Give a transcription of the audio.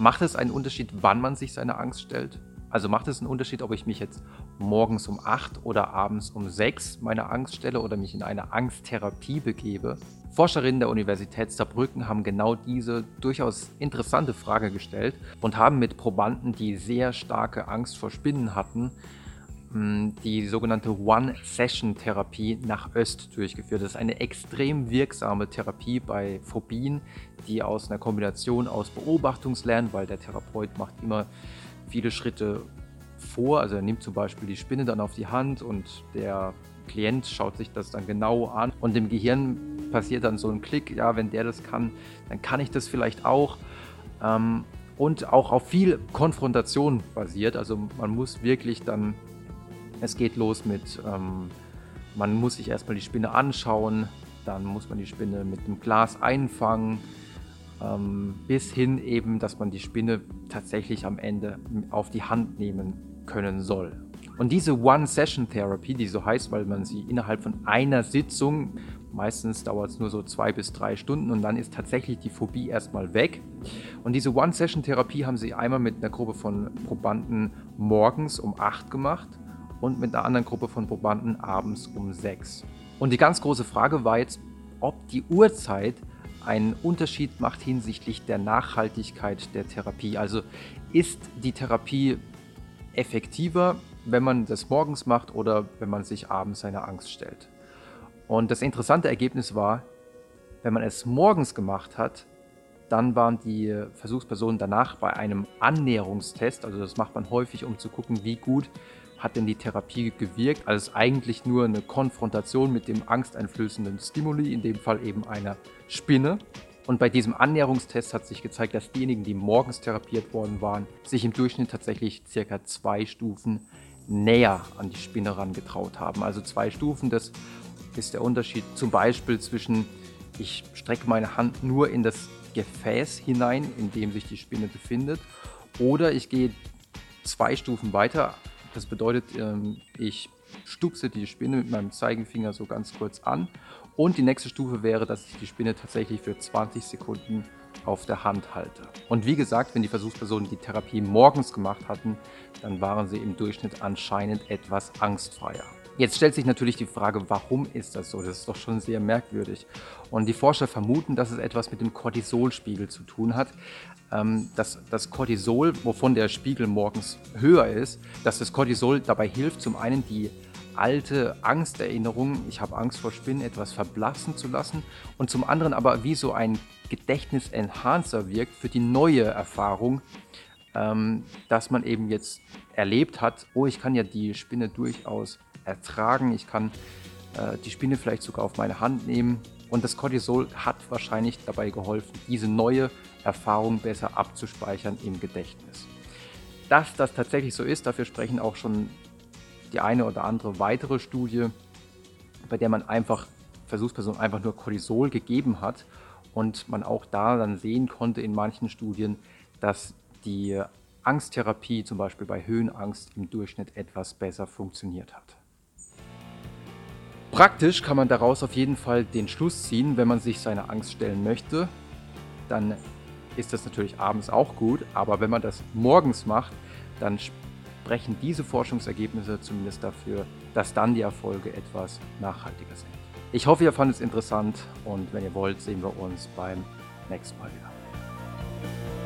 Macht es einen Unterschied, wann man sich seine Angst stellt? Also macht es einen Unterschied, ob ich mich jetzt morgens um 8 oder abends um 6 meiner Angst stelle oder mich in eine Angsttherapie begebe? Forscherinnen der Universität Saarbrücken haben genau diese durchaus interessante Frage gestellt und haben mit Probanden, die sehr starke Angst vor Spinnen hatten, die sogenannte One-Session-Therapie nach Öst durchgeführt. Das ist eine extrem wirksame Therapie bei Phobien, die aus einer Kombination aus Beobachtungslernen, weil der Therapeut macht immer viele Schritte vor. Also er nimmt zum Beispiel die Spinne dann auf die Hand und der Klient schaut sich das dann genau an und im Gehirn passiert dann so ein Klick, ja, wenn der das kann, dann kann ich das vielleicht auch. Ähm, und auch auf viel Konfrontation basiert. Also man muss wirklich dann, es geht los mit, ähm, man muss sich erstmal die Spinne anschauen, dann muss man die Spinne mit dem Glas einfangen, ähm, bis hin eben, dass man die Spinne tatsächlich am Ende auf die Hand nehmen können soll. Und diese One-Session-Therapie, die so heißt, weil man sie innerhalb von einer Sitzung, meistens dauert es nur so zwei bis drei Stunden und dann ist tatsächlich die Phobie erstmal weg. Und diese One-Session-Therapie haben sie einmal mit einer Gruppe von Probanden morgens um 8 gemacht und mit einer anderen Gruppe von Probanden abends um 6. Und die ganz große Frage war jetzt, ob die Uhrzeit einen Unterschied macht hinsichtlich der Nachhaltigkeit der Therapie. Also ist die Therapie effektiver, wenn man das morgens macht oder wenn man sich abends seiner Angst stellt. Und das interessante Ergebnis war, wenn man es morgens gemacht hat, dann waren die Versuchspersonen danach bei einem Annäherungstest, also das macht man häufig, um zu gucken, wie gut hat denn die Therapie gewirkt. Also eigentlich nur eine Konfrontation mit dem angsteinflößenden Stimuli, in dem Fall eben einer Spinne. Und bei diesem Annäherungstest hat sich gezeigt, dass diejenigen, die morgens therapiert worden waren, sich im Durchschnitt tatsächlich circa zwei Stufen näher an die Spinne rangetraut haben. Also zwei Stufen, das ist der Unterschied zum Beispiel zwischen, ich strecke meine Hand nur in das Gefäß hinein, in dem sich die Spinne befindet, oder ich gehe zwei Stufen weiter, das bedeutet, ähm, ich stupse die Spinne mit meinem Zeigefinger so ganz kurz an. Und die nächste Stufe wäre, dass ich die Spinne tatsächlich für 20 Sekunden auf der Hand halte. Und wie gesagt, wenn die Versuchspersonen die Therapie morgens gemacht hatten, dann waren sie im Durchschnitt anscheinend etwas angstfreier. Jetzt stellt sich natürlich die Frage, warum ist das so? Das ist doch schon sehr merkwürdig. Und die Forscher vermuten, dass es etwas mit dem Cortisolspiegel zu tun hat. Ähm, dass das Cortisol, wovon der Spiegel morgens höher ist, dass das Cortisol dabei hilft, zum einen die alte Angsterinnerung, ich habe Angst vor Spinnen, etwas verblassen zu lassen und zum anderen aber wie so ein Gedächtnisenhancer wirkt für die neue Erfahrung, ähm, dass man eben jetzt erlebt hat, oh, ich kann ja die Spinne durchaus ertragen, ich kann äh, die Spinne vielleicht sogar auf meine Hand nehmen und das Cortisol hat wahrscheinlich dabei geholfen, diese neue Erfahrung besser abzuspeichern im Gedächtnis. Dass das tatsächlich so ist, dafür sprechen auch schon die eine oder andere weitere Studie, bei der man einfach Versuchspersonen einfach nur Cortisol gegeben hat und man auch da dann sehen konnte in manchen Studien, dass die Angsttherapie zum Beispiel bei Höhenangst im Durchschnitt etwas besser funktioniert hat. Praktisch kann man daraus auf jeden Fall den Schluss ziehen, wenn man sich seiner Angst stellen möchte, dann ist das natürlich abends auch gut, aber wenn man das morgens macht, dann sprechen diese Forschungsergebnisse zumindest dafür, dass dann die Erfolge etwas nachhaltiger sind. Ich hoffe, ihr fandet es interessant und wenn ihr wollt, sehen wir uns beim nächsten Mal wieder.